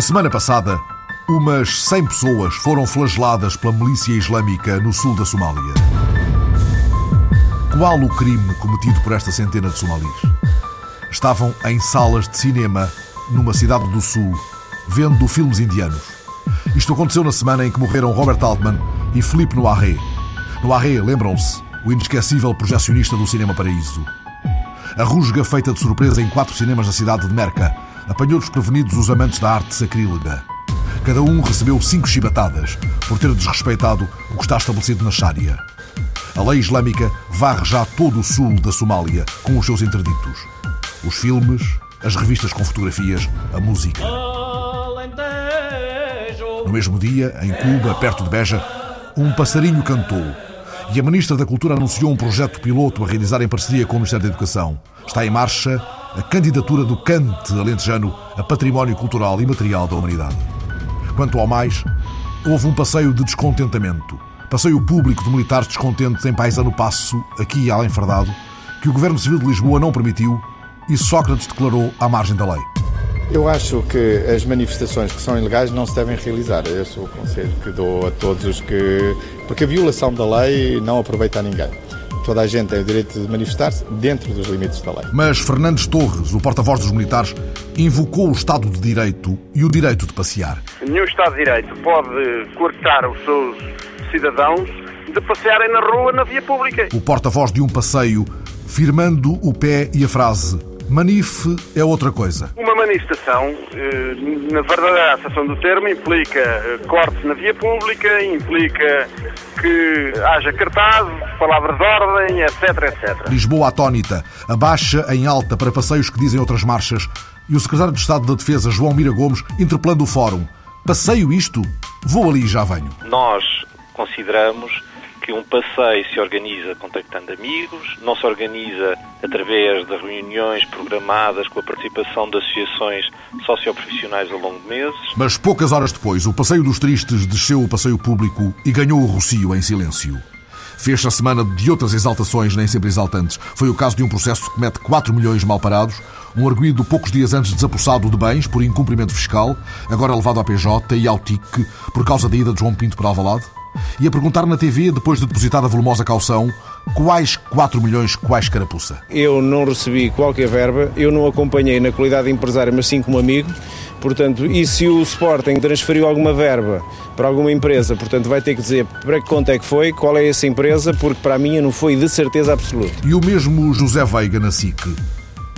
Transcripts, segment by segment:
A semana passada, umas 100 pessoas foram flageladas pela milícia islâmica no sul da Somália. Qual o crime cometido por esta centena de somalis? Estavam em salas de cinema numa cidade do sul, vendo filmes indianos. Isto aconteceu na semana em que morreram Robert Altman e Philippe Noiret. Noiret, lembram-se, o inesquecível projecionista do Cinema Paraíso. A rusga feita de surpresa em quatro cinemas da cidade de Merca apanhou desprevenidos os amantes da arte sacrílega. Cada um recebeu cinco chibatadas por ter desrespeitado o que está estabelecido na Sharia. A lei islâmica varre já todo o sul da Somália com os seus interditos. Os filmes, as revistas com fotografias, a música. No mesmo dia, em Cuba, perto de Beja, um passarinho cantou e a Ministra da Cultura anunciou um projeto piloto a realizar em parceria com o Ministério da Educação. Está em marcha a candidatura do cante alentejano a património cultural e material da humanidade. Quanto ao mais, houve um passeio de descontentamento. Passeio público de militares descontentes em Paisano Passo, aqui e além Fardado, que o Governo Civil de Lisboa não permitiu e Sócrates declarou à margem da lei. Eu acho que as manifestações que são ilegais não se devem realizar. Esse é o conselho que dou a todos os que. Porque a violação da lei não aproveita a ninguém. Toda a gente tem o direito de manifestar-se dentro dos limites da lei. Mas Fernandes Torres, o porta-voz dos militares, invocou o Estado de Direito e o direito de passear. Nenhum Estado de Direito pode cortar os seus cidadãos de passearem na rua, na via pública. O porta-voz de um passeio, firmando o pé e a frase Manife é outra coisa. Uma manifestação, eh, na verdadeira acessão do termo, implica eh, cortes na via pública, implica que haja cartazes, palavras de ordem, etc, etc. Lisboa atónita, a baixa em alta para passeios que dizem outras marchas e o secretário de Estado da Defesa, João Mira Gomes, interpelando o fórum. Passeio isto? Vou ali e já venho. Nós consideramos que um passeio se organiza contactando amigos, não se organiza através de reuniões programadas com a participação de associações socioprofissionais ao longo de meses. Mas poucas horas depois, o Passeio dos Tristes desceu o passeio público e ganhou o Rocio em silêncio. Fez-se a semana de outras exaltações, nem sempre exaltantes. Foi o caso de um processo que mete 4 milhões mal parados, um arguído poucos dias antes desapossado de bens por incumprimento fiscal, agora levado à PJ e ao TIC por causa da ida de João Pinto para Alvalade e a perguntar na TV, depois de depositada a volumosa caução, quais 4 milhões, quais carapuça? Eu não recebi qualquer verba, eu não acompanhei na qualidade de empresário, mas sim como amigo. Portanto, e se o Sporting transferiu alguma verba para alguma empresa, portanto, vai ter que dizer para que conta é que foi, qual é essa empresa, porque para a minha não foi de certeza absoluta. E o mesmo José Veiga na SIC.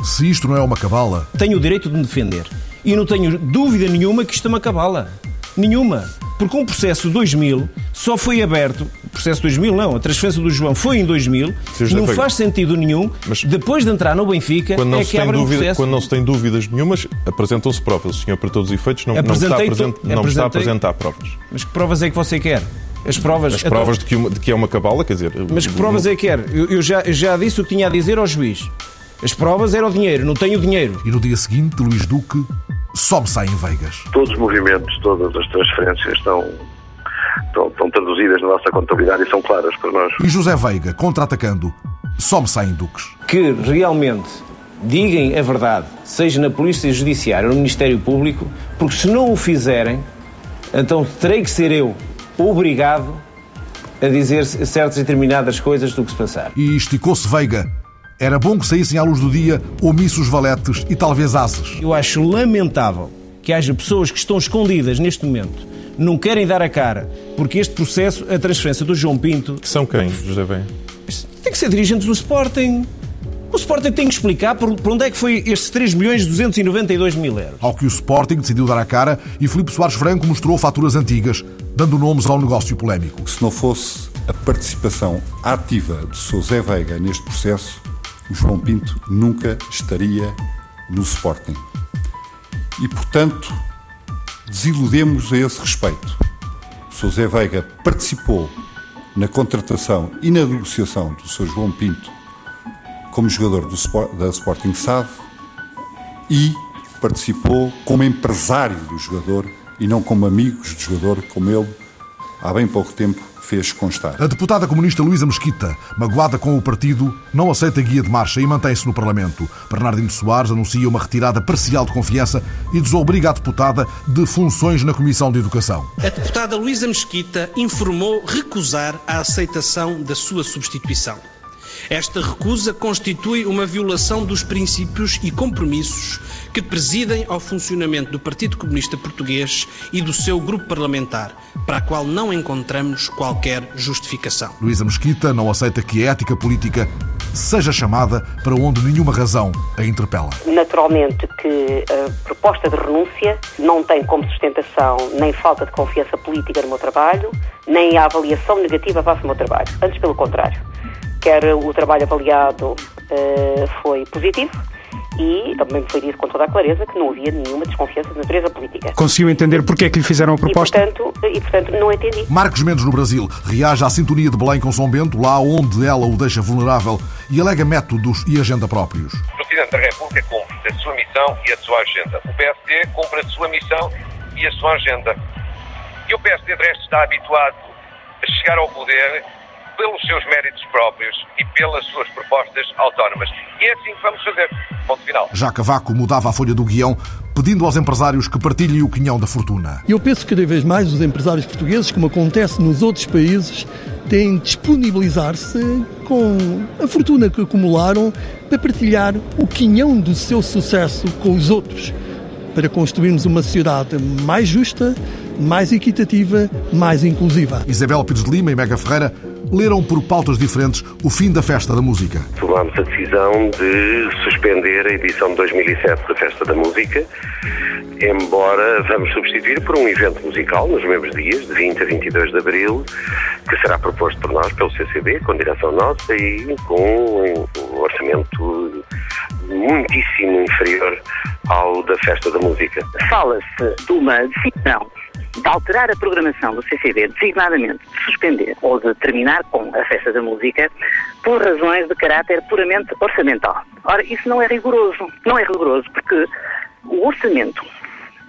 Se isto não é uma cabala. Tenho o direito de me defender. E não tenho dúvida nenhuma que isto é uma cabala. Nenhuma. Porque um processo 2000 só foi aberto, o processo 2000 não, a transferência do João foi em 2000, não faz sentido nenhum, mas depois de entrar no Benfica, quando não é que abre dúvida, processo... Quando não se tem dúvidas nenhumas, apresentam-se provas. O senhor, para todos os efeitos, não, não, está, presente, não está a apresentar provas. Mas que provas é que você quer? As provas, As provas de, que uma, de que é uma cabala, quer dizer... Mas que provas é que quer? Eu, eu já, já disse o que tinha a dizer ao juiz. As provas era o dinheiro, não tenho dinheiro. E no dia seguinte, Luís Duque só me sai em Veigas. Todos os movimentos, todas as transferências estão estão, estão traduzidas na nossa contabilidade e são claras para nós. E José Veiga, contra-atacando, só me saem duques. Que realmente digam a verdade, seja na Polícia Judiciária ou no Ministério Público, porque se não o fizerem, então terei que ser eu obrigado a dizer certas e determinadas coisas do que se passar. E esticou-se Veiga. Era bom que saíssem à luz do dia omissos valetes e talvez ases. Eu acho lamentável que haja pessoas que estão escondidas neste momento não querem dar a cara, porque este processo, a transferência do João Pinto. Que são quem, José Bem? Tem que ser dirigentes do Sporting. O Sporting tem que explicar por, por onde é que foi estes 3 milhões 292 mil euros. Ao que o Sporting decidiu dar a cara e Filipe Soares Franco mostrou faturas antigas, dando nomes ao negócio polémico. Se não fosse a participação ativa de José Veiga neste processo, o João Pinto nunca estaria no Sporting. E, portanto, desiludemos a esse respeito. José Veiga participou na contratação e na negociação do Sr. João Pinto como jogador do, da Sporting SAD e participou como empresário do jogador e não como amigos do jogador, como ele há bem pouco tempo fez constar. A deputada comunista Luísa Mesquita, magoada com o partido, não aceita a guia de marcha e mantém-se no Parlamento. Bernardino Soares anuncia uma retirada parcial de confiança e desobriga a deputada de funções na Comissão de Educação. A deputada Luísa Mesquita informou recusar a aceitação da sua substituição. Esta recusa constitui uma violação dos princípios e compromissos que presidem ao funcionamento do Partido Comunista Português e do seu grupo parlamentar, para a qual não encontramos qualquer justificação. Luísa Mesquita não aceita que a ética política seja chamada para onde nenhuma razão a interpela. Naturalmente que a proposta de renúncia não tem como sustentação nem falta de confiança política no meu trabalho, nem a avaliação negativa face ao meu trabalho. Antes, pelo contrário quer o trabalho avaliado uh, foi positivo e também foi dito com toda a clareza que não havia nenhuma desconfiança de natureza política. Conseguiu entender porque é que lhe fizeram a proposta? E portanto, e, portanto não entendi. Marcos Mendes, no Brasil, reage à sintonia de Belém com São Bento, lá onde ela o deixa vulnerável, e alega métodos e agenda próprios. O Presidente da República cumpre a sua missão e a sua agenda. O PSD cumpre a sua missão e a sua agenda. E o PSD, de resto, está habituado a chegar ao poder pelos seus méritos próprios e pelas suas propostas autónomas. E é assim que vamos fazer. Ponto final. Já Cavaco mudava a folha do guião, pedindo aos empresários que partilhem o quinhão da fortuna. Eu penso que cada vez mais os empresários portugueses, como acontece nos outros países, têm de disponibilizar-se com a fortuna que acumularam para partilhar o quinhão do seu sucesso com os outros, para construirmos uma sociedade mais justa, mais equitativa, mais inclusiva. Isabel Pires de Lima e Mega Ferreira leram por pautas diferentes o fim da Festa da Música. Tomámos a decisão de suspender a edição de 2007 da Festa da Música, embora vamos substituir por um evento musical nos mesmos dias, de 20 a 22 de abril, que será proposto por nós, pelo CCB, com direção nossa e com um orçamento muitíssimo inferior ao da Festa da Música. Fala-se de uma decisão de alterar a programação do CCB, designadamente de suspender ou de terminar com a festa da música, por razões de caráter puramente orçamental. Ora, isso não é rigoroso. Não é rigoroso porque o orçamento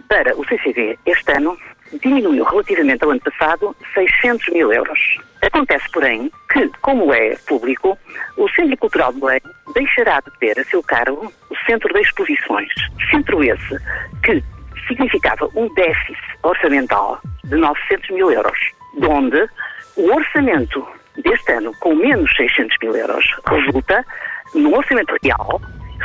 para o CCB este ano diminuiu relativamente ao ano passado 600 mil euros. Acontece, porém, que, como é público, o Centro Cultural de Belém deixará de ter a seu cargo o Centro de Exposições. Centro esse que significava um déficit orçamental de 900 mil euros, de onde o orçamento deste ano, com menos 600 mil euros, resulta num orçamento real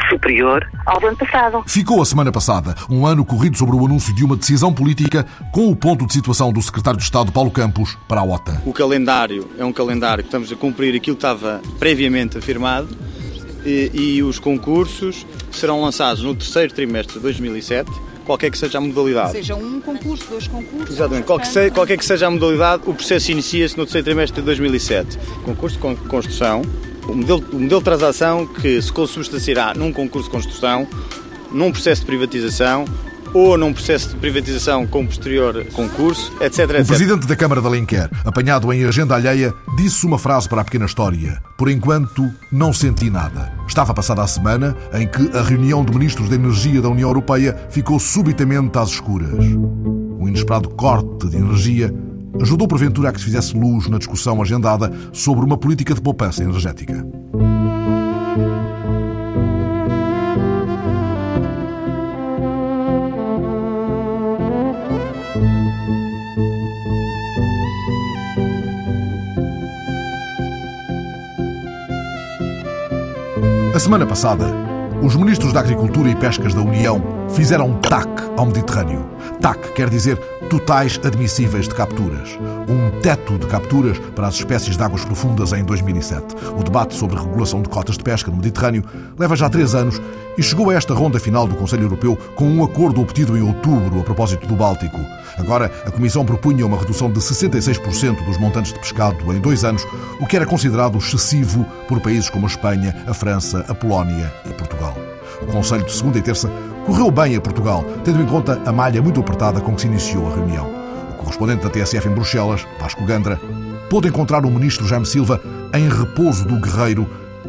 superior ao ano passado. Ficou a semana passada, um ano corrido sobre o anúncio de uma decisão política com o ponto de situação do secretário de Estado Paulo Campos para a OTA. O calendário é um calendário que estamos a cumprir aquilo que estava previamente afirmado e, e os concursos serão lançados no terceiro trimestre de 2007 qualquer que seja a modalidade. Seja um concurso, dois concursos. Exatamente, qualquer, se, qualquer que seja a modalidade, o processo inicia-se no terceiro trimestre de 2007. Concurso de construção, o modelo, o modelo de transação que se consubstanciará num concurso de construção, num processo de privatização ou num processo de privatização com posterior concurso, etc, etc. O presidente da Câmara de Alenquer, apanhado em agenda alheia, disse uma frase para a pequena história. Por enquanto, não senti nada. Estava passada a semana em que a reunião de ministros da Energia da União Europeia ficou subitamente às escuras. Um inesperado corte de energia ajudou porventura a que se fizesse luz na discussão agendada sobre uma política de poupança energética. A semana passada, os ministros da Agricultura e Pescas da União fizeram um TAC ao Mediterrâneo. TAC quer dizer totais admissíveis de capturas. Um teto de capturas para as espécies de águas profundas em 2007. O debate sobre regulação de cotas de pesca no Mediterrâneo leva já três anos e chegou a esta ronda final do Conselho Europeu com um acordo obtido em outubro a propósito do Báltico. Agora, a Comissão propunha uma redução de 66% dos montantes de pescado em dois anos, o que era considerado excessivo por países como a Espanha, a França, a Polónia e Portugal. O Conselho de segunda e terça correu bem a Portugal, tendo em conta a malha muito apertada com que se iniciou a reunião. O correspondente da TSF em Bruxelas, Vasco Gandra, pôde encontrar o ministro Jaime Silva em repouso do guerreiro,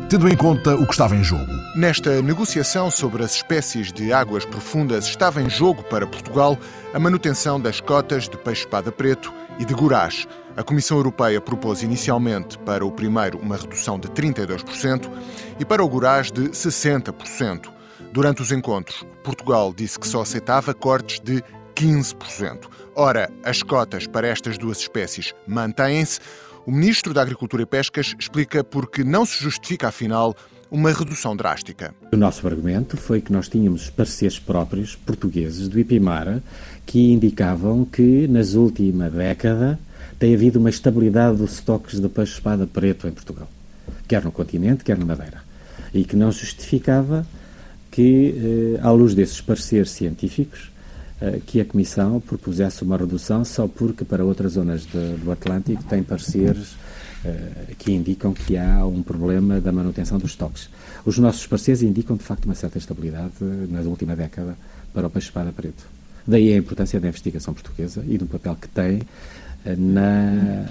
tendo em conta o que estava em jogo. Nesta negociação sobre as espécies de águas profundas estava em jogo para Portugal a manutenção das cotas de peixe-espada preto e de Gourage. A Comissão Europeia propôs inicialmente para o primeiro uma redução de 32% e para o Gourage de 60%. Durante os encontros, Portugal disse que só aceitava cortes de 15%. Ora, as cotas para estas duas espécies mantêm-se. O Ministro da Agricultura e Pescas explica por que não se justifica, afinal, uma redução drástica. O nosso argumento foi que nós tínhamos pareceres próprios, portugueses, do IPIMAR, que indicavam que, nas última década, tem havido uma estabilidade dos estoques de peixe-espada preto em Portugal, quer no continente, quer na Madeira, e que não justificava que, eh, à luz desses pareceres científicos, eh, que a Comissão propusesse uma redução só porque para outras zonas de, do Atlântico tem pareceres eh, que indicam que há um problema da manutenção dos estoques. Os nossos parceiros indicam, de facto, uma certa estabilidade na última década para o peixe-espada preto. Daí a importância da investigação portuguesa e do papel que tem na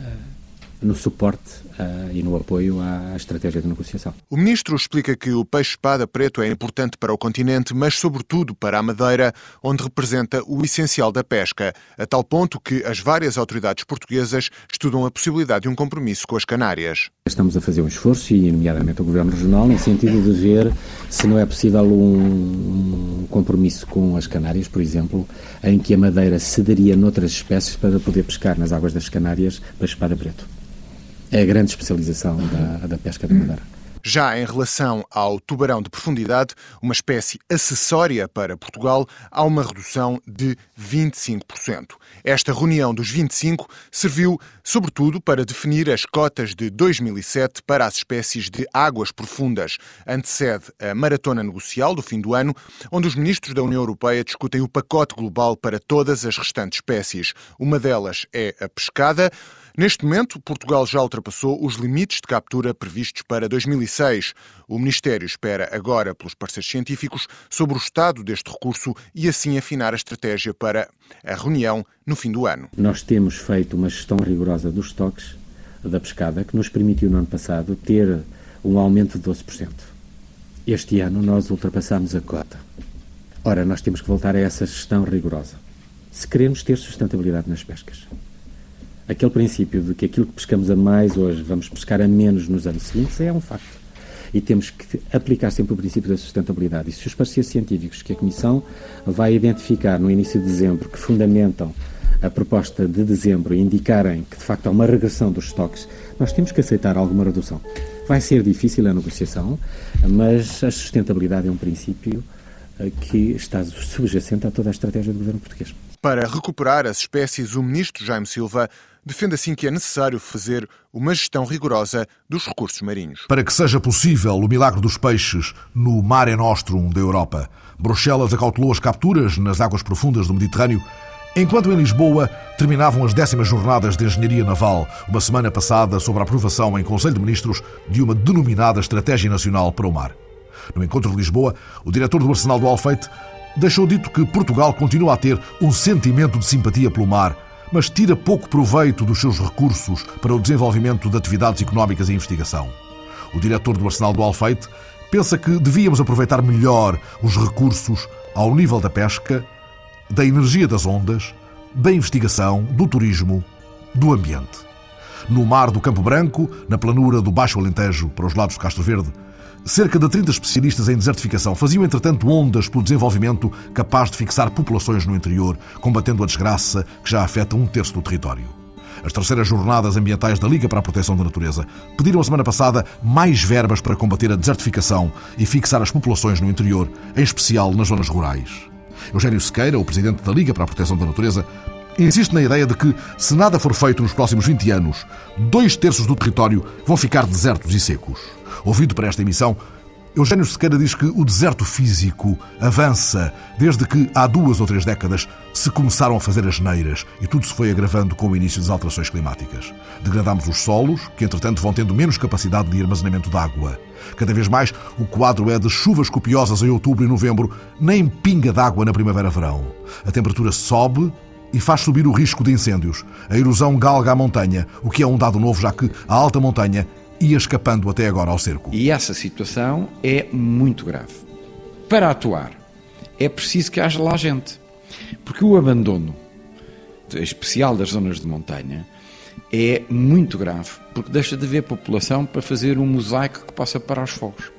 no suporte uh, e no apoio à estratégia de negociação. O ministro explica que o peixe-espada preto é importante para o continente, mas sobretudo para a Madeira, onde representa o essencial da pesca, a tal ponto que as várias autoridades portuguesas estudam a possibilidade de um compromisso com as Canárias. Estamos a fazer um esforço, e nomeadamente o Governo Regional, no sentido de ver se não é possível um, um compromisso com as Canárias, por exemplo, em que a Madeira cederia noutras espécies para poder pescar nas águas das Canárias peixe-espada preto é a grande especialização da, da pesca da Madeira. Já em relação ao tubarão de profundidade, uma espécie acessória para Portugal, há uma redução de 25%. Esta reunião dos 25 serviu, sobretudo, para definir as cotas de 2007 para as espécies de águas profundas. Antecede a maratona negocial do fim do ano, onde os ministros da União Europeia discutem o pacote global para todas as restantes espécies. Uma delas é a pescada. Neste momento, Portugal já ultrapassou os limites de captura previstos para 2006. O Ministério espera agora pelos parceiros científicos sobre o estado deste recurso e assim afinar a estratégia para a reunião no fim do ano. Nós temos feito uma gestão rigorosa dos estoques da pescada que nos permitiu no ano passado ter um aumento de 12%. Este ano nós ultrapassamos a cota. Ora, nós temos que voltar a essa gestão rigorosa. Se queremos ter sustentabilidade nas pescas aquele princípio de que aquilo que pescamos a mais hoje vamos pescar a menos nos anos seguintes é um facto. E temos que aplicar sempre o princípio da sustentabilidade. E se os parceiros científicos que a Comissão vai identificar no início de dezembro, que fundamentam a proposta de dezembro e indicarem que de facto há uma regressão dos estoques, nós temos que aceitar alguma redução. Vai ser difícil a negociação, mas a sustentabilidade é um princípio eh, que está subjacente a toda a estratégia do governo português. Para recuperar as espécies, o ministro Jaime Silva defende assim que é necessário fazer uma gestão rigorosa dos recursos marinhos. Para que seja possível o milagre dos peixes no Mare Nostrum da Europa, Bruxelas acautelou as capturas nas águas profundas do Mediterrâneo, enquanto em Lisboa terminavam as décimas jornadas de engenharia naval, uma semana passada sobre a aprovação em Conselho de Ministros de uma denominada Estratégia Nacional para o Mar. No encontro de Lisboa, o diretor do Arsenal do Alfeite deixou dito que Portugal continua a ter um sentimento de simpatia pelo mar mas tira pouco proveito dos seus recursos para o desenvolvimento de atividades económicas e investigação. O diretor do Arsenal do Alfeite pensa que devíamos aproveitar melhor os recursos ao nível da pesca, da energia das ondas, da investigação, do turismo, do ambiente. No mar do Campo Branco, na planura do Baixo Alentejo, para os lados do Castro Verde, Cerca de 30 especialistas em desertificação faziam, entretanto, ondas pelo desenvolvimento capaz de fixar populações no interior, combatendo a desgraça que já afeta um terço do território. As terceiras jornadas ambientais da Liga para a Proteção da Natureza pediram a semana passada mais verbas para combater a desertificação e fixar as populações no interior, em especial nas zonas rurais. Eugênio Sequeira, o presidente da Liga para a Proteção da Natureza, insiste na ideia de que, se nada for feito nos próximos 20 anos, dois terços do território vão ficar desertos e secos. Ouvido para esta emissão, Eugênio Sequeira diz que o deserto físico avança desde que, há duas ou três décadas, se começaram a fazer as neiras e tudo se foi agravando com o início das alterações climáticas. Degradamos os solos, que entretanto vão tendo menos capacidade de armazenamento de água. Cada vez mais, o quadro é de chuvas copiosas em outubro e novembro, nem pinga d'água na primavera-verão. A temperatura sobe e faz subir o risco de incêndios. A erosão galga a montanha, o que é um dado novo, já que a alta montanha ia escapando até agora ao cerco. E essa situação é muito grave. Para atuar, é preciso que haja lá gente. Porque o abandono especial das zonas de montanha, é muito grave, porque deixa de haver população para fazer um mosaico que possa parar os fogos.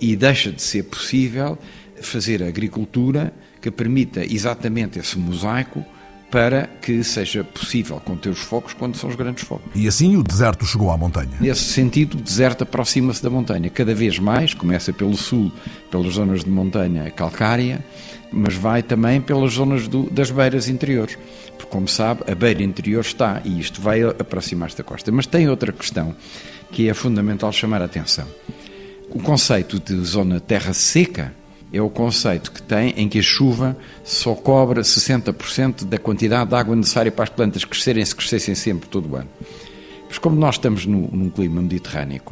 E deixa de ser possível fazer agricultura que permita exatamente esse mosaico para que seja possível conter os focos quando são os grandes focos. E assim o deserto chegou à montanha. Nesse sentido, o deserto aproxima-se da montanha cada vez mais, começa pelo sul, pelas zonas de montanha calcária, mas vai também pelas zonas do, das beiras interiores. Porque, como sabe, a beira interior está e isto vai aproximar-se da costa. Mas tem outra questão que é fundamental chamar a atenção. O conceito de zona terra seca é o conceito que tem em que a chuva só cobra 60% da quantidade de água necessária para as plantas crescerem se crescessem sempre todo o ano. Mas como nós estamos no, num clima mediterrâneo,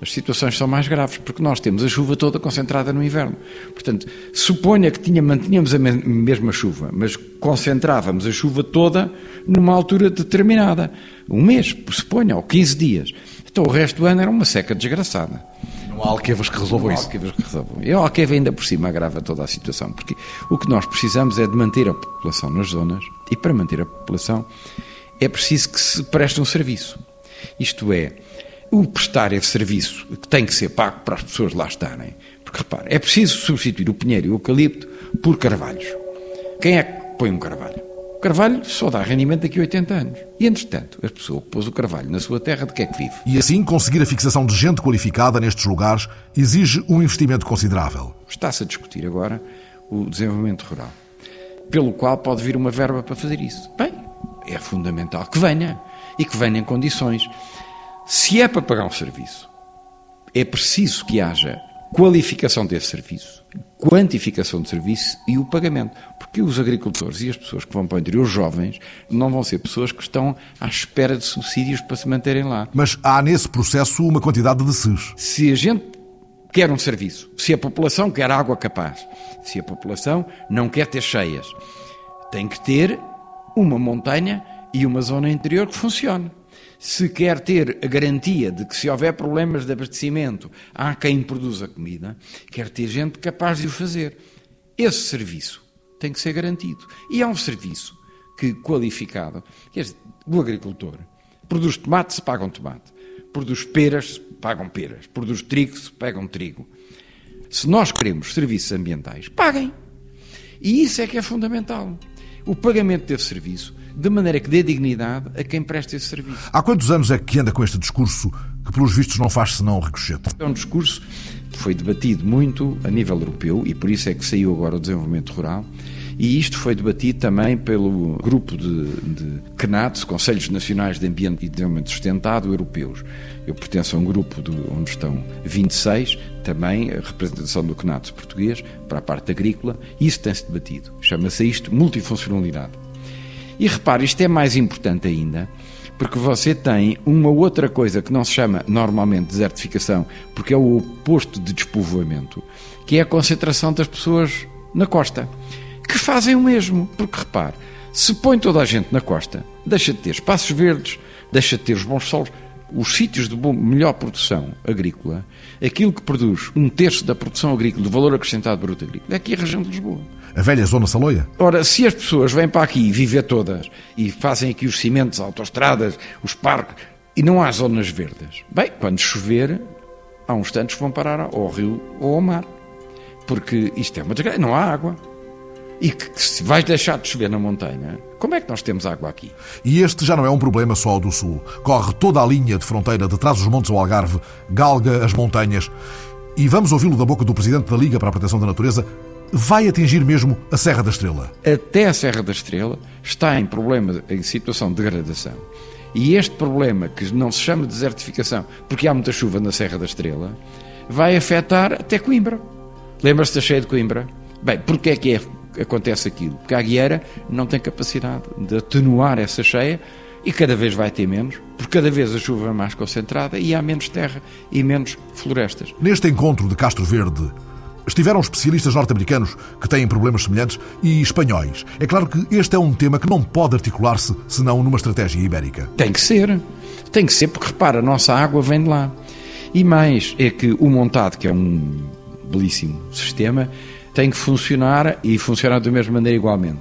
as situações são mais graves, porque nós temos a chuva toda concentrada no inverno. Portanto, suponha que tinha, mantínhamos a mesma chuva, mas concentrávamos a chuva toda numa altura determinada. Um mês, suponha, ou 15 dias. Então o resto do ano era uma seca desgraçada. Não há alquevas que resolvam isso. alquevas que resolvam. E a alqueva ainda por cima agrava toda a situação, porque o que nós precisamos é de manter a população nas zonas, e para manter a população é preciso que se preste um serviço. Isto é, o prestar esse serviço que tem que ser pago para as pessoas lá estarem. Porque repare, é preciso substituir o pinheiro e o eucalipto por carvalhos. Quem é que põe um carvalho? Carvalho só dá rendimento daqui a 80 anos. E, entretanto, a pessoa que pôs o carvalho na sua terra, de que é que vive? E assim, conseguir a fixação de gente qualificada nestes lugares exige um investimento considerável. Está-se a discutir agora o desenvolvimento rural, pelo qual pode vir uma verba para fazer isso. Bem, é fundamental que venha e que venha em condições. Se é para pagar um serviço, é preciso que haja qualificação desse serviço, quantificação de serviço e o pagamento. Porque os agricultores e as pessoas que vão para o interior, os jovens, não vão ser pessoas que estão à espera de subsídios para se manterem lá. Mas há nesse processo uma quantidade de SES. Se a gente quer um serviço, se a população quer água capaz, se a população não quer ter cheias, tem que ter uma montanha e uma zona interior que funcione se quer ter a garantia de que se houver problemas de abastecimento, há quem produza comida, quer ter gente capaz de o fazer. Esse serviço tem que ser garantido. E é um serviço que, qualificado, quer dizer, o agricultor produz tomate, se pagam tomate. Produz peras, se pagam peras. Produz trigo, se pagam trigo. Se nós queremos serviços ambientais, paguem. E isso é que é fundamental. O pagamento desse serviço de maneira que dê dignidade a quem presta esse serviço. Há quantos anos é que anda com este discurso que, pelos vistos, não faz senão ricochete? É um discurso que foi debatido muito a nível europeu e por isso é que saiu agora o desenvolvimento rural. E isto foi debatido também pelo grupo de, de CNATS, Conselhos Nacionais de Ambiente e Desenvolvimento Sustentado Europeus. Eu pertenço a um grupo de, onde estão 26, também a representação do CNATS português, para a parte agrícola, e isso tem-se debatido. Chama-se isto multifuncionalidade. E repare, isto é mais importante ainda, porque você tem uma outra coisa que não se chama normalmente desertificação, porque é o oposto de despovoamento, que é a concentração das pessoas na costa, que fazem o mesmo. Porque repare, se põe toda a gente na costa, deixa de ter espaços verdes, deixa de ter os bons solos, os sítios de melhor produção agrícola, aquilo que produz um terço da produção agrícola, do valor acrescentado bruto agrícola, é aqui a região de Lisboa a velha Zona Saloia? Ora, se as pessoas vêm para aqui viver todas e fazem aqui os cimentos, as autoestradas, os parques, e não há zonas verdes, bem, quando chover, há uns tantos que vão parar ao rio ou ao mar. Porque isto é uma desgraça, não há água. E que, se vais deixar de chover na montanha, como é que nós temos água aqui? E este já não é um problema só do Sul. Corre toda a linha de fronteira de trás dos montes ao Algarve, galga as montanhas. E vamos ouvi-lo da boca do Presidente da Liga para a Proteção da Natureza, vai atingir mesmo a Serra da Estrela? Até a Serra da Estrela está em problema, em situação de degradação. E este problema, que não se chama desertificação, porque há muita chuva na Serra da Estrela, vai afetar até Coimbra. Lembra-se da cheia de Coimbra? Bem, porquê é que é, acontece aquilo? Porque a Guiera não tem capacidade de atenuar essa cheia e cada vez vai ter menos, porque cada vez a chuva é mais concentrada e há menos terra e menos florestas. Neste encontro de Castro Verde, Estiveram especialistas norte-americanos que têm problemas semelhantes e espanhóis. É claro que este é um tema que não pode articular-se senão numa estratégia ibérica. Tem que ser. Tem que ser porque, repara, a nossa água vem de lá. E mais, é que o montado, que é um belíssimo sistema, tem que funcionar e funcionar da mesma maneira igualmente.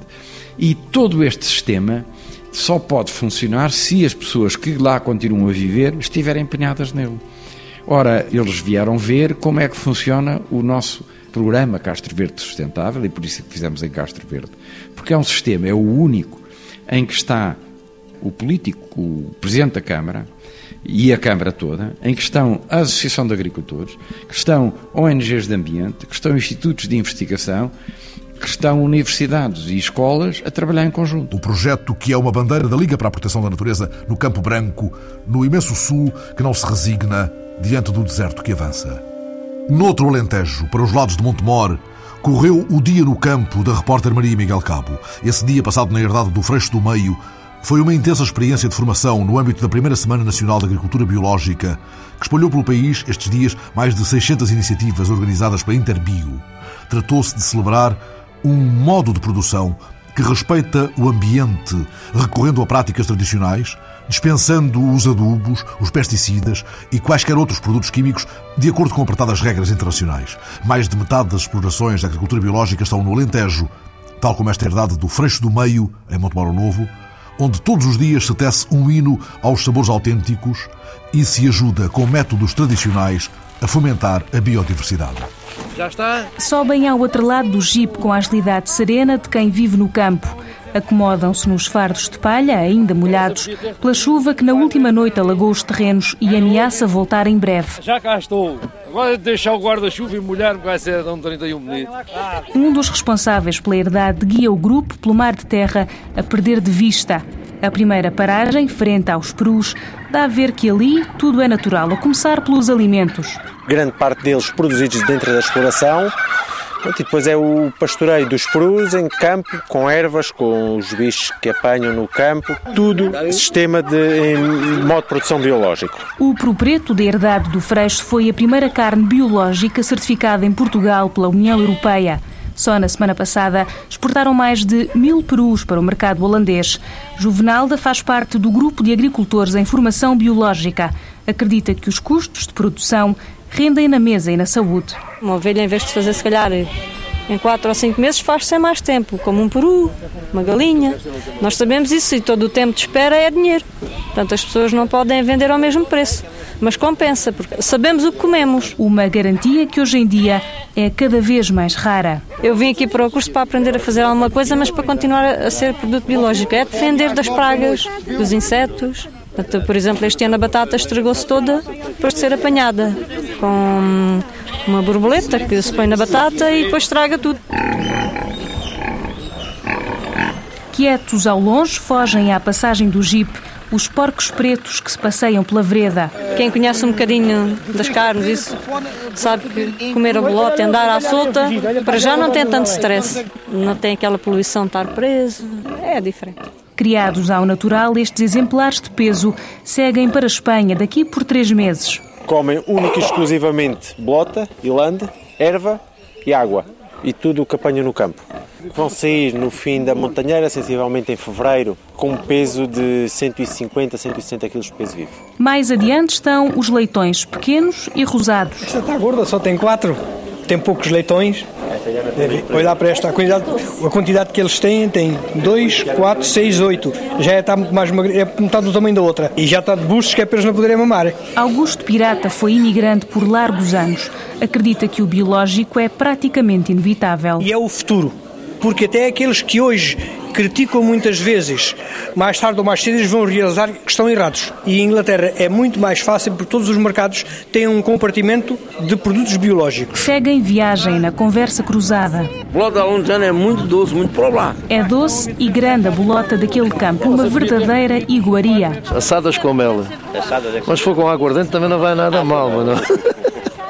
E todo este sistema só pode funcionar se as pessoas que lá continuam a viver estiverem empenhadas nele. Ora, eles vieram ver como é que funciona o nosso programa Castro Verde Sustentável e por isso é que fizemos em Castro Verde. Porque é um sistema, é o único em que está o político, o Presidente da Câmara e a Câmara toda, em que estão a Associação de Agricultores, que estão ONGs de Ambiente, que estão institutos de investigação, que estão universidades e escolas a trabalhar em conjunto. O projeto que é uma bandeira da Liga para a Proteção da Natureza no Campo Branco, no imenso sul que não se resigna diante do deserto que avança. Noutro Alentejo, para os lados de Montemor, correu o dia no campo da repórter Maria Miguel Cabo. Esse dia passado na herdade do Freixo do Meio foi uma intensa experiência de formação no âmbito da primeira Semana Nacional de Agricultura Biológica, que espalhou pelo país estes dias mais de 600 iniciativas organizadas pela Interbio. Tratou-se de celebrar um modo de produção que respeita o ambiente, recorrendo a práticas tradicionais, dispensando os adubos, os pesticidas e quaisquer outros produtos químicos de acordo com apertadas regras internacionais. Mais de metade das explorações da agricultura biológica estão no Alentejo, tal como esta herdade do Freixo do Meio, em Montemoro Novo, onde todos os dias se tece um hino aos sabores autênticos e se ajuda com métodos tradicionais a fomentar a biodiversidade. Já está? Sobem ao outro lado do jipe com a agilidade serena de quem vive no campo. Acomodam-se nos fardos de palha, ainda molhados, pela chuva que na última noite alagou os terrenos e ameaça voltar em breve. Já cá estou. Agora deixar o guarda-chuva e molhar vai ser um 31 minutos. Um dos responsáveis pela herdade guia o grupo pelo mar de terra a perder de vista. A primeira paragem, frente aos perus, dá a ver que ali tudo é natural, a começar pelos alimentos. Grande parte deles produzidos dentro da exploração, e depois é o pastoreio dos perus em campo, com ervas, com os bichos que apanham no campo, tudo sistema de modo de produção biológico. O propreto da herdade do Freixo foi a primeira carne biológica certificada em Portugal pela União Europeia. Só na semana passada exportaram mais de mil perus para o mercado holandês. Juvenalda faz parte do grupo de agricultores em formação biológica. Acredita que os custos de produção rendem na mesa e na saúde. Uma ovelha, em vez de fazer, se calhar, em 4 ou 5 meses, faz-se mais tempo, como um peru, uma galinha. Nós sabemos isso e todo o tempo de espera é dinheiro. Portanto, as pessoas não podem vender ao mesmo preço. Mas compensa, porque sabemos o que comemos. Uma garantia que hoje em dia é cada vez mais rara. Eu vim aqui para o curso para aprender a fazer alguma coisa, mas para continuar a ser produto biológico. É defender das pragas, dos insetos, por exemplo, este ano a batata estragou-se toda depois de ser apanhada com uma borboleta que se põe na batata e depois estraga tudo. Quietos ao longe, fogem à passagem do jipe os porcos pretos que se passeiam pela vereda. Quem conhece um bocadinho das carnes, isso sabe que comer a bolota e andar à solta, para já não tem tanto stress. Não tem aquela poluição de estar preso. É diferente. Criados ao natural, estes exemplares de peso seguem para a Espanha daqui por três meses. Comem única e exclusivamente bolota, ilande, erva e água. E tudo o que apanham no campo. Vão sair no fim da montanheira, sensivelmente em fevereiro, com um peso de 150 a 160 kg de peso vivo. Mais adiante estão os leitões, pequenos e rosados. Esta está gorda, só tem quatro. Tem poucos leitões, olhar para esta quantidade, a quantidade que eles têm, tem 2, 4, 6, 8. Já está muito mais magre, é metade do tamanho da outra. E já está de bustos que é para eles não poderem mamar. Augusto Pirata foi imigrante por largos anos. Acredita que o biológico é praticamente inevitável. E é o futuro. Porque até aqueles que hoje criticam muitas vezes, mais tarde ou mais cedo eles vão realizar que estão errados. E em Inglaterra é muito mais fácil porque todos os mercados têm um compartimento de produtos biológicos. Segue em viagem na conversa cruzada. Bolota alentejana é muito doce, muito para lá. É doce e grande a bolota daquele campo, uma verdadeira iguaria. Assadas com mel. Mas se for com aguardente também não vai nada mal, mano.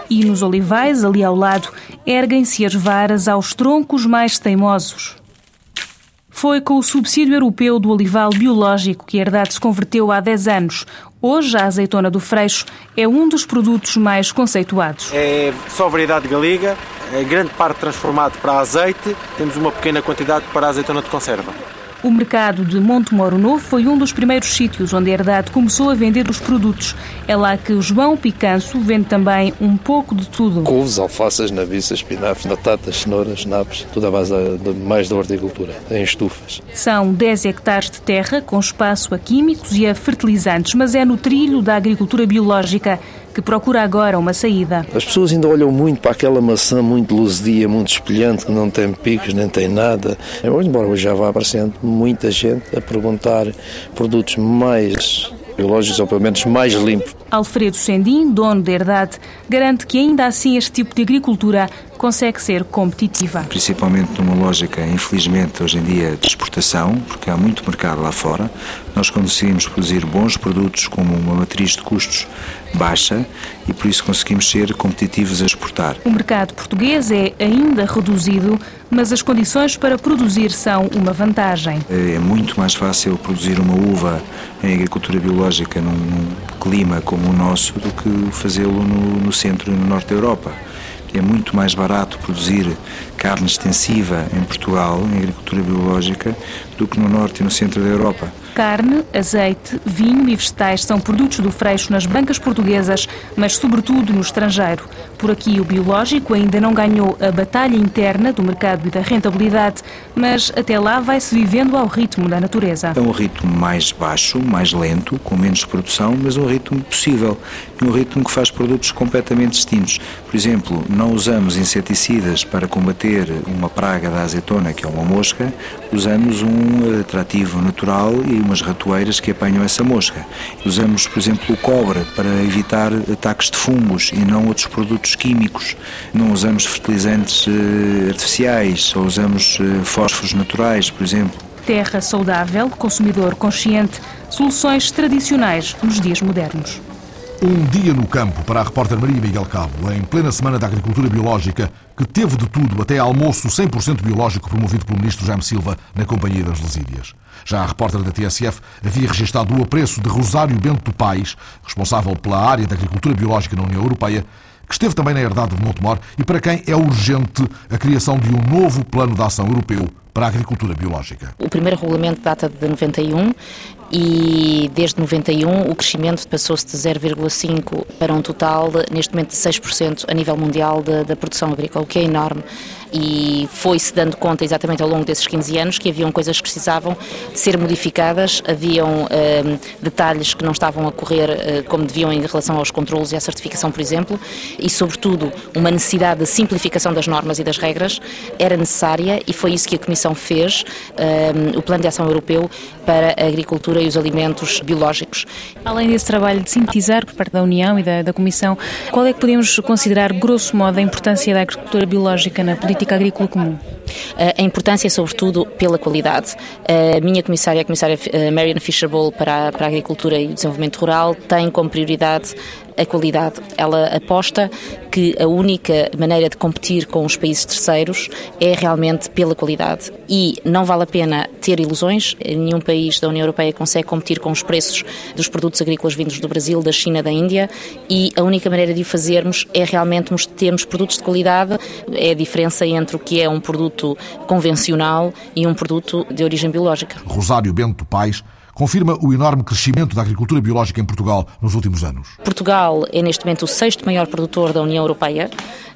E nos olivais, ali ao lado, erguem-se as varas aos troncos mais teimosos. Foi com o subsídio europeu do olival biológico que a herdade se converteu há 10 anos. Hoje, a azeitona do Freixo é um dos produtos mais conceituados. É só variedade galega, é grande parte transformado para azeite, temos uma pequena quantidade para azeitona de conserva. O mercado de Montemoro Novo foi um dos primeiros sítios onde a Herdade começou a vender os produtos. É lá que o João Picanço vende também um pouco de tudo. Couves, alfaces, nabiças, espinafres, batatas, cenouras, nabos, tudo à base de, mais da horticultura, em estufas. São 10 hectares de terra com espaço a químicos e a fertilizantes, mas é no trilho da agricultura biológica que procura agora uma saída. As pessoas ainda olham muito para aquela maçã muito luzidia, muito espelhante, que não tem picos, nem tem nada. Embora hoje já vá aparecendo muita gente a perguntar produtos mais biológicos ou pelo menos mais limpos. Alfredo Sendim, dono da Herdade, garante que ainda assim este tipo de agricultura consegue ser competitiva. Principalmente numa lógica, infelizmente, hoje em dia de exportação, porque há muito mercado lá fora. Nós conseguimos produzir bons produtos com uma matriz de custos baixa e por isso conseguimos ser competitivos a exportar. O mercado português é ainda reduzido, mas as condições para produzir são uma vantagem. É muito mais fácil produzir uma uva em agricultura biológica num clima como o nosso do que fazê-lo no, no centro e no norte da Europa. É muito mais barato produzir carne extensiva em Portugal, em agricultura biológica, do que no norte e no centro da Europa. Carne, azeite, vinho e vegetais são produtos do freixo nas bancas portuguesas, mas sobretudo no estrangeiro. Por aqui, o biológico ainda não ganhou a batalha interna do mercado e da rentabilidade, mas até lá vai-se vivendo ao ritmo da natureza. É um ritmo mais baixo, mais lento, com menos produção, mas um ritmo possível e um ritmo que faz produtos completamente distintos. Por exemplo, não usamos inseticidas para combater uma praga da azeitona, que é uma mosca, usamos um atrativo natural e umas ratoeiras que apanham essa mosca. Usamos, por exemplo, o cobre para evitar ataques de fungos e não outros produtos químicos. Não usamos fertilizantes eh, artificiais, só usamos eh, fósforos naturais, por exemplo. Terra saudável, consumidor consciente, soluções tradicionais nos dias modernos. Um dia no campo para a repórter Maria Miguel Cabo, em plena Semana da Agricultura Biológica, que teve de tudo até almoço 100% biológico promovido pelo ministro Jaime Silva na Companhia das Lesídias. Já a repórter da TSF havia registado o apreço de Rosário Bento Pais, responsável pela área da agricultura biológica na União Europeia, que esteve também na herdade de Montemor e para quem é urgente a criação de um novo plano de ação europeu para a agricultura biológica. O primeiro regulamento data de 91 e desde 91 o crescimento passou-se de 0,5 para um total, neste momento, de 6% a nível mundial da, da produção agrícola, o que é enorme. E foi-se dando conta exatamente ao longo desses 15 anos que haviam coisas que precisavam de ser modificadas, haviam uh, detalhes que não estavam a correr uh, como deviam em relação aos controlos e à certificação, por exemplo, e sobretudo uma necessidade de simplificação das normas e das regras era necessária e foi isso que a Comissão fez, uh, o Plano de Ação Europeu para a Agricultura e os Alimentos Biológicos. Além desse trabalho de sintetizar por parte da União e da, da Comissão, qual é que podemos considerar, grosso modo, a importância da agricultura biológica na política agrícola comum? A importância, sobretudo, pela qualidade. A minha comissária, a comissária eh, Marian Fisher-Bowl para, para a Agricultura e o Desenvolvimento Rural, tem como prioridade a qualidade. Ela aposta que a única maneira de competir com os países terceiros é realmente pela qualidade. E não vale a pena ter ilusões, nenhum país da União Europeia consegue competir com os preços dos produtos agrícolas vindos do Brasil, da China, da Índia, e a única maneira de o fazermos é realmente termos produtos de qualidade. É a diferença entre o que é um produto convencional e um produto de origem biológica. Rosário Bento Pais confirma o enorme crescimento da agricultura biológica em Portugal nos últimos anos. Portugal é neste momento o sexto maior produtor da União Europeia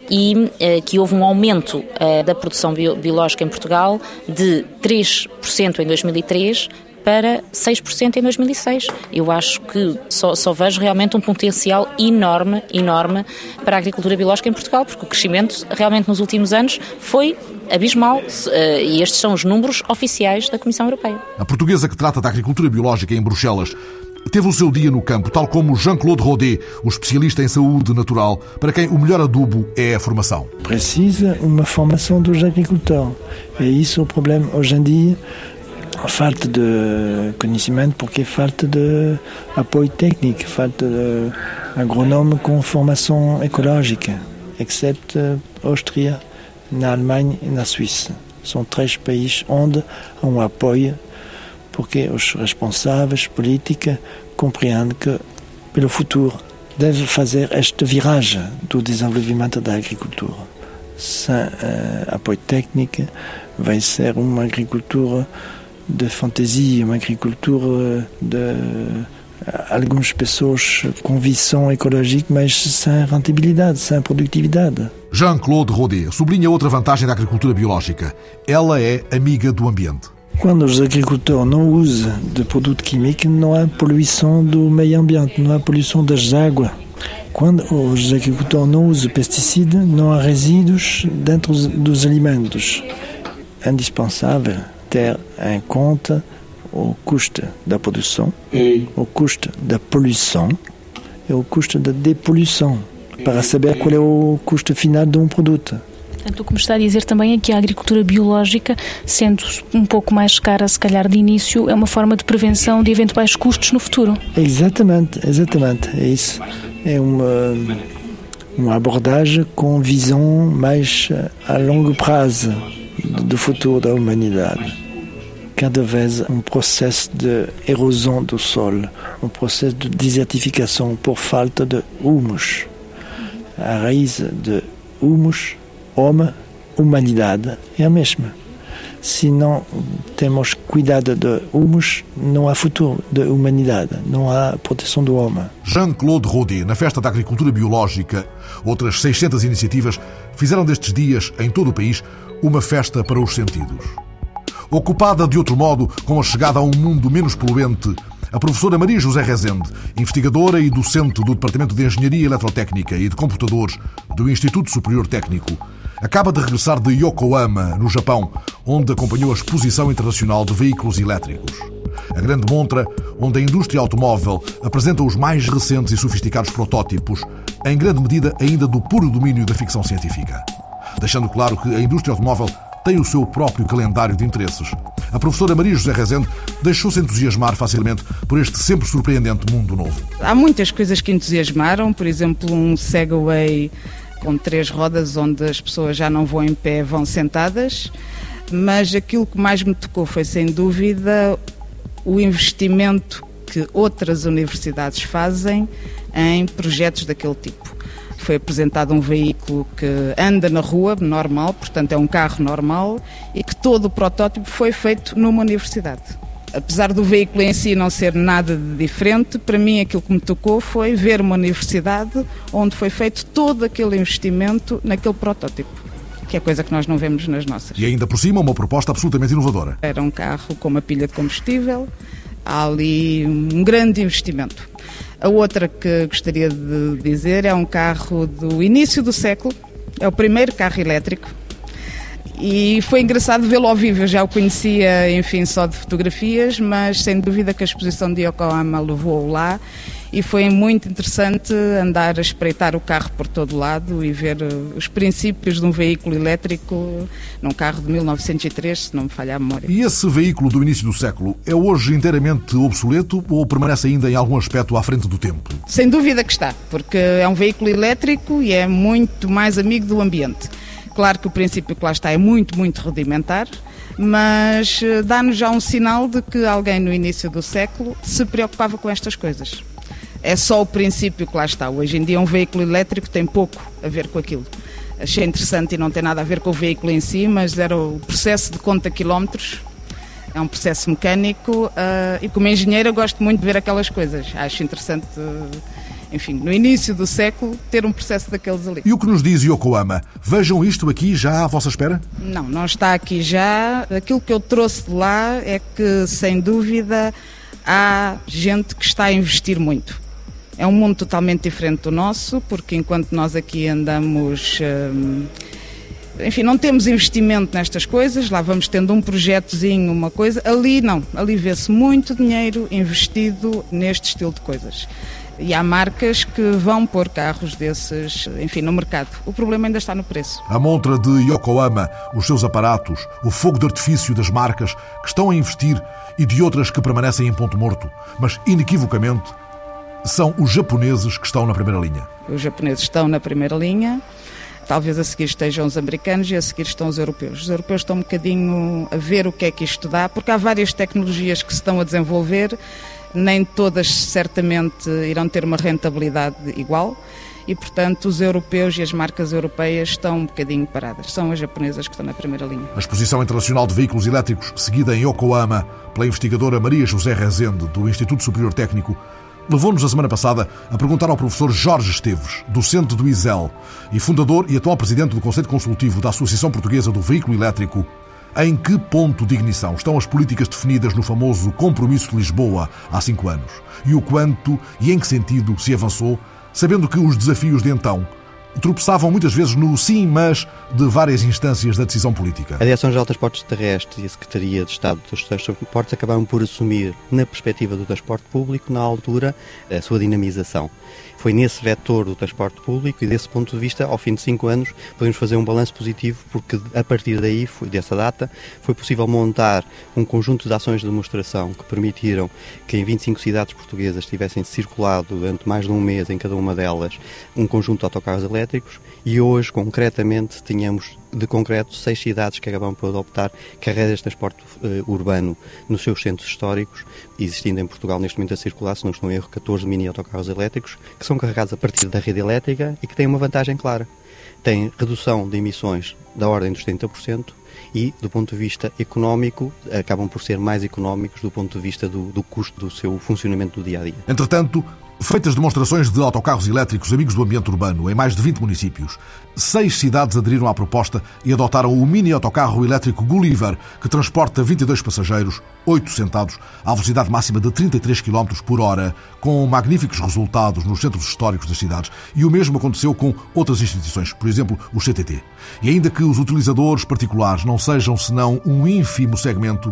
e eh, que houve um aumento eh, da produção biológica em Portugal de 3% em 2003 para 6% em 2006. Eu acho que só, só, vejo realmente um potencial enorme, enorme para a agricultura biológica em Portugal, porque o crescimento realmente nos últimos anos foi abismal eh, e estes são os números oficiais da Comissão Europeia. A portuguesa que trata da agricultura biológica em Bruxelas teve o seu dia no campo, tal como Jean-Claude Rodet, o especialista em saúde natural, para quem o melhor adubo é a formação. Precisa uma formação dos agricultores. É isso o problema hoje em dia falta de conhecimento porque falta de apoio técnico, falta de agronome com formação ecológica, exceto Áustria, na Alemanha e na Suíça. São três países onde há um apoio porque os responsáveis políticos compreendem que pelo futuro deve fazer esta viragem do desenvolvimento da agricultura. Sem uh, apoio técnico vai ser uma agricultura de fantasia, uma agricultura de algumas pessoas com visão ecológica, mas sem rentabilidade, sem produtividade. Jean-Claude Rodet sublinha outra vantagem da agricultura biológica. Ela é amiga do ambiente. Quando os agricultores não usam de produto químico, não há poluição do meio ambiente, não há poluição das águas. Quando os agricultores não usam pesticidas, não há resíduos dentro dos alimentos. É indispensável ter em conta o custo da produção, o custo da poluição e o custo da depoluição, para saber qual é o custo final de um produto. Portanto, o que me está a dizer também é que a agricultura biológica, sendo um pouco mais cara, se calhar de início, é uma forma de prevenção de eventuais custos no futuro. Exatamente, exatamente, é isso. É uma, uma abordagem com visão mais a longo prazo do futuro da humanidade cada vez um processo de erosão do solo, um processo de desertificação por falta de humus. A raiz de humus, homem, humanidade é a mesma. Se não temos cuidado de humus, não há futuro de humanidade, não há proteção do homem. Jean-Claude Rodet, na Festa da Agricultura Biológica, outras 600 iniciativas fizeram destes dias, em todo o país, uma festa para os sentidos. Ocupada de outro modo com a chegada a um mundo menos poluente, a professora Maria José Rezende, investigadora e docente do Departamento de Engenharia Eletrotécnica e de Computadores do Instituto Superior Técnico, acaba de regressar de Yokohama, no Japão, onde acompanhou a Exposição Internacional de Veículos Elétricos. A grande montra onde a indústria automóvel apresenta os mais recentes e sofisticados protótipos, em grande medida ainda do puro domínio da ficção científica. Deixando claro que a indústria automóvel tem o seu próprio calendário de interesses. A professora Maria José Rezende deixou-se entusiasmar facilmente por este sempre surpreendente mundo novo. Há muitas coisas que entusiasmaram, por exemplo, um Segway com três rodas onde as pessoas já não vão em pé, vão sentadas, mas aquilo que mais me tocou foi, sem dúvida, o investimento que outras universidades fazem em projetos daquele tipo foi apresentado um veículo que anda na rua, normal, portanto é um carro normal, e que todo o protótipo foi feito numa universidade. Apesar do veículo em si não ser nada de diferente, para mim aquilo que me tocou foi ver uma universidade onde foi feito todo aquele investimento naquele protótipo que é coisa que nós não vemos nas nossas. E ainda por cima, uma proposta absolutamente inovadora. Era um carro com uma pilha de combustível, há ali um grande investimento. A outra que gostaria de dizer é um carro do início do século, é o primeiro carro elétrico. E foi engraçado vê-lo ao vivo. Eu já o conhecia, enfim, só de fotografias, mas sem dúvida que a exposição de Yokohama levou-o lá e foi muito interessante andar a espreitar o carro por todo lado e ver eh, os princípios de um veículo elétrico num carro de 1903, se não me falha a memória. E esse veículo do início do século é hoje inteiramente obsoleto ou permanece ainda em algum aspecto à frente do tempo? Sem dúvida que está, porque é um veículo elétrico e é muito mais amigo do ambiente. Claro que o princípio que lá está é muito, muito rudimentar, mas eh, dá-nos já um sinal de que alguém no início do século se preocupava com estas coisas é só o princípio que lá está. Hoje em dia um veículo elétrico tem pouco a ver com aquilo. Achei interessante e não tem nada a ver com o veículo em si, mas era o processo de conta quilómetros. É um processo mecânico uh, e como engenheira gosto muito de ver aquelas coisas. Acho interessante, uh, enfim, no início do século, ter um processo daqueles ali. E o que nos diz Yokohama? Vejam isto aqui já à vossa espera? Não, não está aqui já. Aquilo que eu trouxe de lá é que, sem dúvida, há gente que está a investir muito é um mundo totalmente diferente do nosso, porque enquanto nós aqui andamos. Hum, enfim, não temos investimento nestas coisas, lá vamos tendo um projetozinho, uma coisa. Ali não, ali vê-se muito dinheiro investido neste estilo de coisas. E há marcas que vão pôr carros desses, enfim, no mercado. O problema ainda está no preço. A montra de Yokohama, os seus aparatos, o fogo de artifício das marcas que estão a investir e de outras que permanecem em ponto morto, mas inequivocamente são os japoneses que estão na primeira linha. Os japoneses estão na primeira linha. Talvez a seguir estejam os americanos e a seguir estão os europeus. Os europeus estão um bocadinho a ver o que é que isto dá, porque há várias tecnologias que se estão a desenvolver, nem todas certamente irão ter uma rentabilidade igual. e, portanto, os europeus e as marcas europeias estão um bocadinho paradas. São as japonesas que estão na primeira linha. A Exposição Internacional de Veículos Elétricos, seguida em Yokohama pela investigadora Maria José Rezende, do Instituto Superior Técnico, levou-nos a semana passada a perguntar ao professor Jorge Esteves, docente do ISEL e fundador e atual presidente do Conselho Consultivo da Associação Portuguesa do Veículo Elétrico, em que ponto de ignição estão as políticas definidas no famoso Compromisso de Lisboa há cinco anos? E o quanto e em que sentido se avançou, sabendo que os desafios de então tropeçavam muitas vezes no sim, mas de várias instâncias da decisão política. A Direção-Geral de Transportes Terrestres e a Secretaria de Estado dos Transportes acabaram por assumir, na perspectiva do transporte público, na altura, a sua dinamização foi nesse vetor do transporte público e desse ponto de vista, ao fim de cinco anos, podemos fazer um balanço positivo porque a partir daí, foi, dessa data, foi possível montar um conjunto de ações de demonstração que permitiram que em 25 cidades portuguesas tivessem circulado durante mais de um mês em cada uma delas um conjunto de autocarros elétricos e hoje, concretamente, tínhamos de concreto seis cidades que acabam por adoptar carreiras de transporte uh, urbano nos seus centros históricos, existindo em Portugal neste momento a circular, se não estou em erro, 14 mini autocarros elétricos, que são carregados a partir da rede elétrica e que têm uma vantagem clara. Têm redução de emissões da ordem dos 30% e, do ponto de vista económico, acabam por ser mais económicos do ponto de vista do, do custo do seu funcionamento do dia a dia. Entretanto, Feitas demonstrações de autocarros elétricos amigos do ambiente urbano em mais de 20 municípios, seis cidades aderiram à proposta e adotaram o mini autocarro elétrico Gulliver, que transporta 22 passageiros, 8 sentados, à velocidade máxima de 33 km por hora, com magníficos resultados nos centros históricos das cidades. E o mesmo aconteceu com outras instituições, por exemplo, o CTT. E ainda que os utilizadores particulares não sejam senão um ínfimo segmento,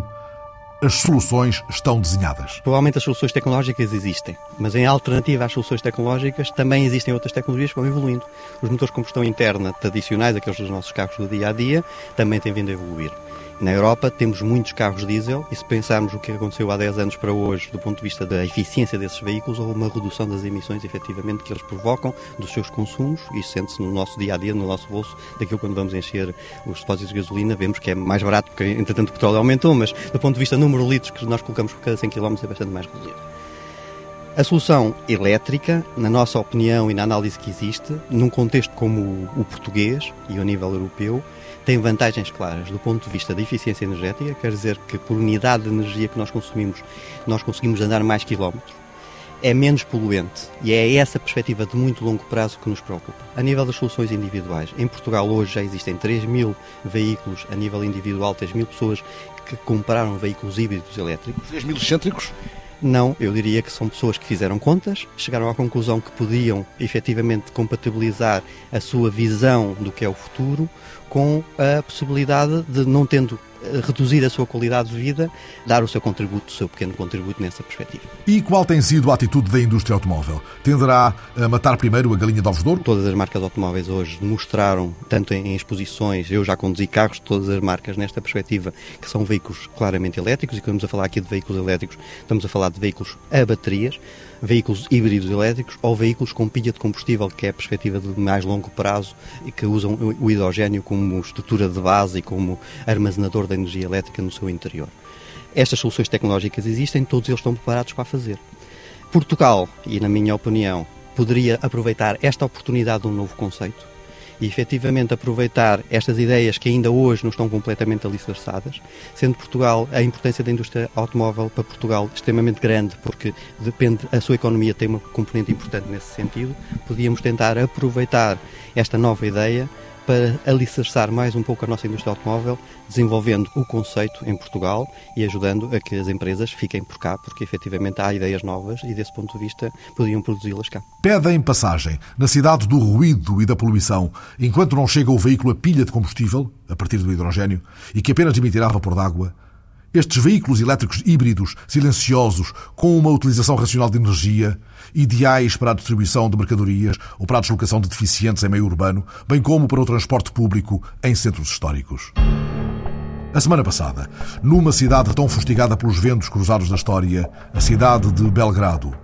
as soluções estão desenhadas? Provavelmente as soluções tecnológicas existem, mas em alternativa às soluções tecnológicas também existem outras tecnologias que vão evoluindo. Os motores de combustão interna tradicionais, aqueles dos nossos carros do dia a dia, também têm vindo a evoluir. Na Europa temos muitos carros diesel e se pensarmos o que aconteceu há 10 anos para hoje do ponto de vista da eficiência desses veículos, houve uma redução das emissões efetivamente que eles provocam dos seus consumos e sente-se no nosso dia a dia, no nosso bolso, daquilo quando vamos encher os depósitos de gasolina, vemos que é mais barato porque entretanto o petróleo aumentou, mas do ponto de vista número de litros que nós colocamos por cada 100 km é bastante mais reduzido. A solução elétrica, na nossa opinião e na análise que existe, num contexto como o português e ao nível europeu, tem vantagens claras do ponto de vista da eficiência energética, quer dizer que por unidade de energia que nós consumimos, nós conseguimos andar mais quilómetros. É menos poluente e é essa perspectiva de muito longo prazo que nos preocupa. A nível das soluções individuais, em Portugal hoje já existem 3 mil veículos a nível individual, 3 mil pessoas que compraram veículos híbridos elétricos. 3 mil excêntricos? Não, eu diria que são pessoas que fizeram contas, chegaram à conclusão que podiam efetivamente compatibilizar a sua visão do que é o futuro com a possibilidade de, não tendo reduzir a sua qualidade de vida, dar o seu contributo, o seu pequeno contributo nessa perspectiva. E qual tem sido a atitude da indústria automóvel? Tenderá a matar primeiro a galinha de ovos de ouro? Todas as marcas automóveis hoje mostraram, tanto em exposições, eu já conduzi carros de todas as marcas nesta perspectiva, que são veículos claramente elétricos, e quando estamos a falar aqui de veículos elétricos, estamos a falar de veículos a baterias, veículos híbridos elétricos ou veículos com pilha de combustível, que é a perspectiva de mais longo prazo e que usam o hidrogênio como estrutura de base e como armazenador da energia elétrica no seu interior. Estas soluções tecnológicas existem, todos eles estão preparados para fazer. Portugal, e na minha opinião, poderia aproveitar esta oportunidade de um novo conceito e efetivamente aproveitar estas ideias que ainda hoje não estão completamente alicerçadas, sendo Portugal, a importância da indústria automóvel para Portugal extremamente grande, porque depende, a sua economia tem uma componente importante nesse sentido, podíamos tentar aproveitar esta nova ideia para alicerçar mais um pouco a nossa indústria automóvel, desenvolvendo o conceito em Portugal e ajudando a que as empresas fiquem por cá, porque efetivamente há ideias novas e, desse ponto de vista, podiam produzi-las cá. Pedem passagem na cidade do ruído e da poluição, enquanto não chega o veículo a pilha de combustível, a partir do hidrogênio, e que apenas emitirá vapor d'água. Estes veículos elétricos híbridos, silenciosos, com uma utilização racional de energia, ideais para a distribuição de mercadorias ou para a deslocação de deficientes em meio urbano, bem como para o transporte público em centros históricos. A semana passada, numa cidade tão fustigada pelos ventos cruzados da história, a cidade de Belgrado,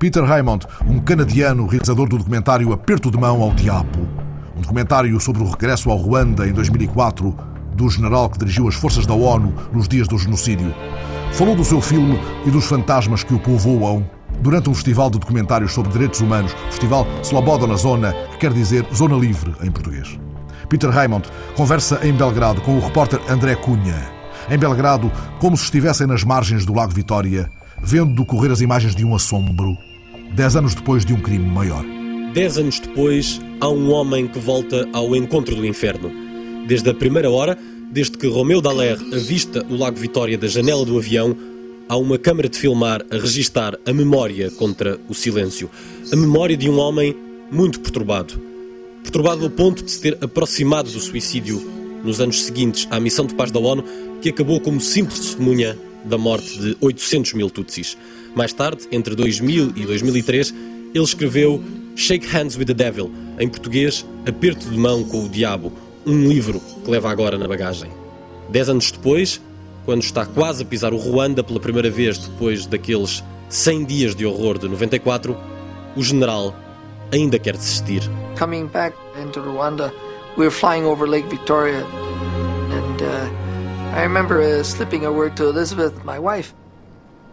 Peter Raymond, um canadiano realizador do documentário Aperto de Mão ao Diabo, um documentário sobre o regresso ao Ruanda em 2004 do general que dirigiu as forças da ONU nos dias do genocídio. Falou do seu filme e dos fantasmas que o povoam durante um festival de documentários sobre direitos humanos, Festival Sloboda na Zona, que quer dizer Zona Livre em português. Peter Raymond conversa em Belgrado com o repórter André Cunha. Em Belgrado, como se estivessem nas margens do Lago Vitória, vendo decorrer as imagens de um assombro, dez anos depois de um crime maior. Dez anos depois, há um homem que volta ao encontro do inferno. Desde a primeira hora, desde que Romeu Dallaire avista o Lago Vitória da janela do avião, há uma câmara de filmar a registar a memória contra o silêncio. A memória de um homem muito perturbado. Perturbado ao ponto de se ter aproximado do suicídio nos anos seguintes à missão de paz da ONU, que acabou como simples testemunha da morte de 800 mil Tutsis. Mais tarde, entre 2000 e 2003, ele escreveu Shake Hands with the Devil, em português, Aperto de Mão com o Diabo, um livro que leva agora na bagagem. Dez anos depois, quando está quase a pisar o Ruanda pela primeira vez depois daqueles 100 dias de horror de 94, o general ainda quer desistir. Coming back into Rwanda, we were flying over Lake Victoria, and uh, I remember uh, slipping a word to Elizabeth, my wife.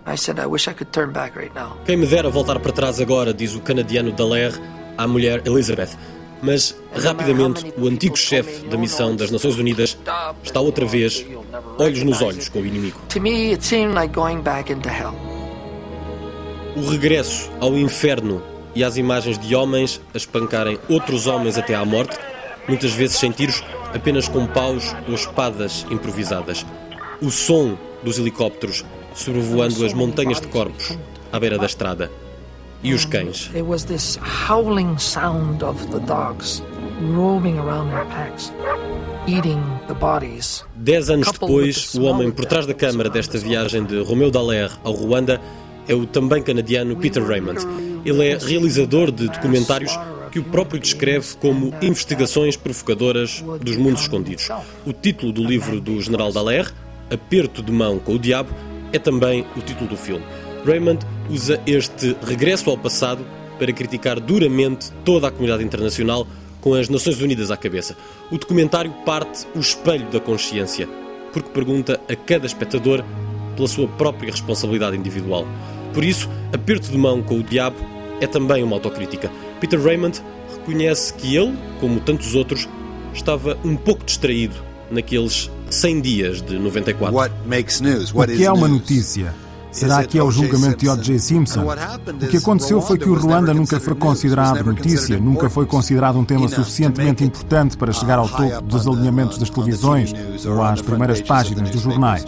I said, I wish I could turn back right now. Quem me dera voltar para trás agora, diz o canadiano Dallaire à mulher Elizabeth. Mas, rapidamente, o antigo chefe da missão das Nações Unidas está outra vez, olhos nos olhos com o inimigo. O regresso ao inferno e às imagens de homens a espancarem outros homens até à morte, muitas vezes sem tiros, apenas com paus ou espadas improvisadas. O som dos helicópteros sobrevoando as montanhas de corpos à beira da estrada. E os cães. It was this howling sound of the dogs roaming around their packs, eating the bodies. Dez anos depois, o homem por trás da câmara desta viagem de Romeu Dallaire ao Ruanda é o também canadiano Peter Raymond. Ele é realizador de documentários que o próprio descreve como investigações provocadoras dos mundos escondidos. O título do livro do general Dallaire, Aperto de Mão com o Diabo, é também o título do filme. Raymond usa este regresso ao passado para criticar duramente toda a comunidade internacional com as Nações Unidas à cabeça. O documentário parte o espelho da consciência, porque pergunta a cada espectador pela sua própria responsabilidade individual. Por isso, aperto de mão com o diabo é também uma autocrítica. Peter Raymond reconhece que ele, como tantos outros, estava um pouco distraído naqueles 100 dias de 94. O que é uma notícia? Será que é o julgamento de O.J. Simpson? O que aconteceu foi que o Ruanda nunca foi considerado notícia, nunca foi considerado um tema suficientemente importante para chegar ao topo dos alinhamentos das televisões ou às primeiras páginas dos jornais.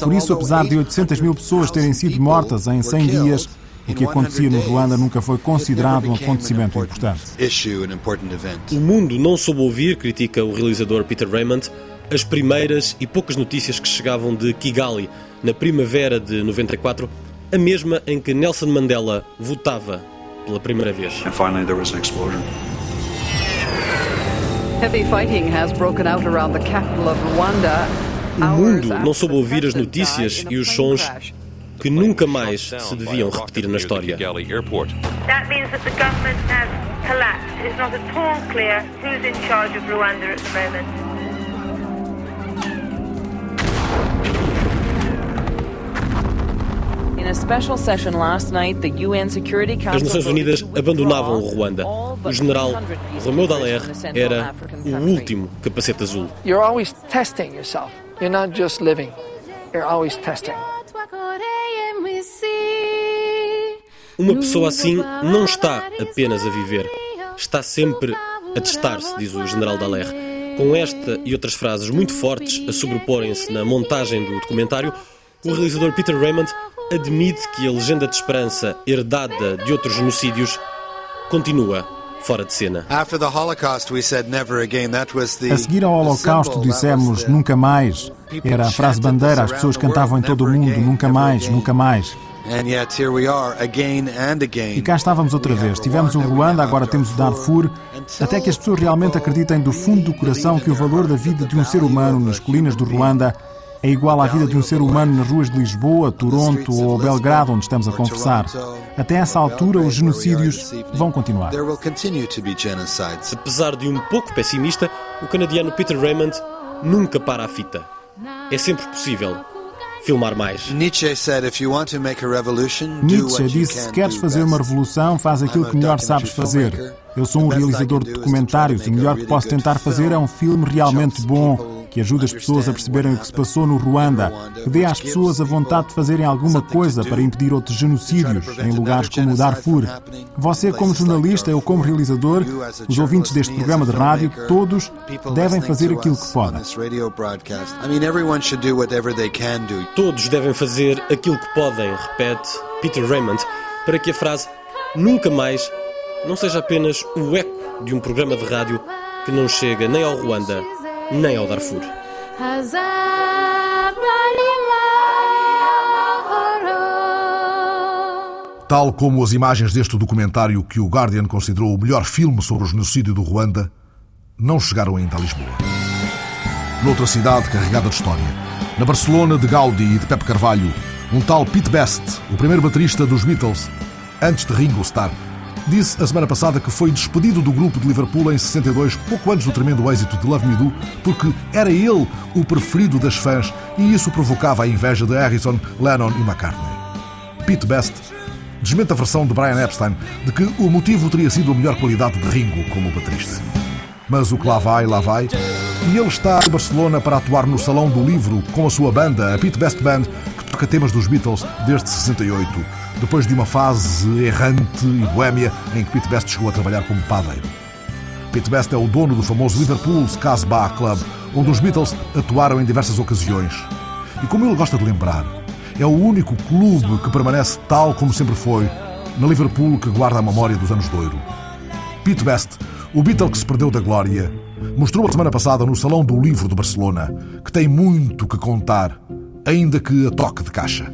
Por isso, apesar de 800 mil pessoas terem sido mortas em 100 dias, o que acontecia no Ruanda nunca foi considerado um acontecimento importante. O mundo não soube ouvir, critica o realizador Peter Raymond, as primeiras e poucas notícias que chegavam de Kigali na primavera de 94, a mesma em que Nelson Mandela votava pela primeira vez. And finally there was an explosion. Heavy fighting has broken out around the capital of Rwanda. O mundo não soube ouvir as notícias e os sons que nunca mais se deviam repetir na história. That As Nações Unidas abandonavam o Ruanda. O general Romeu Dallaire era o último capacete azul. You're always testing yourself. You're not just living. You're always testing. Uma pessoa assim não está apenas a viver, está sempre a testar-se, diz o general Dallaire. Com esta e outras frases muito fortes a sobreporem-se na montagem do documentário, o realizador Peter Raymond admite que a legenda de esperança herdada de outros genocídios continua fora de cena. A seguir ao Holocausto dissemos nunca mais. Era a frase bandeira, as pessoas cantavam em todo o mundo nunca mais, nunca mais. E cá estávamos outra vez. Tivemos o Ruanda, agora temos o Darfur, até que as pessoas realmente acreditem do fundo do coração que o valor da vida de um ser humano nas colinas do Ruanda é igual à vida de um ser humano nas ruas de Lisboa, Toronto ou Belgrado, onde estamos a conversar. Até essa altura, os genocídios vão continuar. Apesar de um pouco pessimista, o canadiano Peter Raymond nunca para a fita. É sempre possível filmar mais. Nietzsche disse: se queres fazer uma revolução, faz aquilo que melhor sabes fazer. Eu sou um realizador de documentários. O melhor que posso tentar fazer é um filme realmente bom, que ajude as pessoas a perceberem o que se passou no Ruanda, que dê às pessoas a vontade de fazerem alguma coisa para impedir outros genocídios em lugares como o Darfur. Você, como jornalista, eu, como realizador, os ouvintes deste programa de rádio, todos devem fazer aquilo que podem. Todos devem fazer aquilo que podem, repete Peter Raymond, para que a frase nunca mais não seja apenas o eco de um programa de rádio que não chega nem ao Ruanda, nem ao Darfur. Tal como as imagens deste documentário que o Guardian considerou o melhor filme sobre o genocídio do Ruanda, não chegaram ainda a Lisboa. Noutra cidade carregada de história, na Barcelona de Gaudi e de Pepe Carvalho, um tal Pete Best, o primeiro baterista dos Beatles, antes de Ringo Starr, disse a semana passada que foi despedido do grupo de Liverpool em 62, pouco antes do tremendo êxito de Love Me Do, porque era ele o preferido das fãs e isso provocava a inveja de Harrison, Lennon e McCartney. Pete Best desmente a versão de Brian Epstein de que o motivo teria sido a melhor qualidade de Ringo como baterista. Mas o que lá vai, lá vai, e ele está em Barcelona para atuar no Salão do Livro com a sua banda, a Pete Best Band, que toca temas dos Beatles desde 68 depois de uma fase errante e boêmia em que Pete Best chegou a trabalhar como padeiro. Pete Best é o dono do famoso Liverpool Ska's Bar Club, onde os Beatles atuaram em diversas ocasiões. E como ele gosta de lembrar, é o único clube que permanece tal como sempre foi, na Liverpool que guarda a memória dos anos de ouro. Pete Best, o Beatle que se perdeu da glória, mostrou a semana passada no Salão do Livro de Barcelona que tem muito que contar, ainda que a toque de caixa.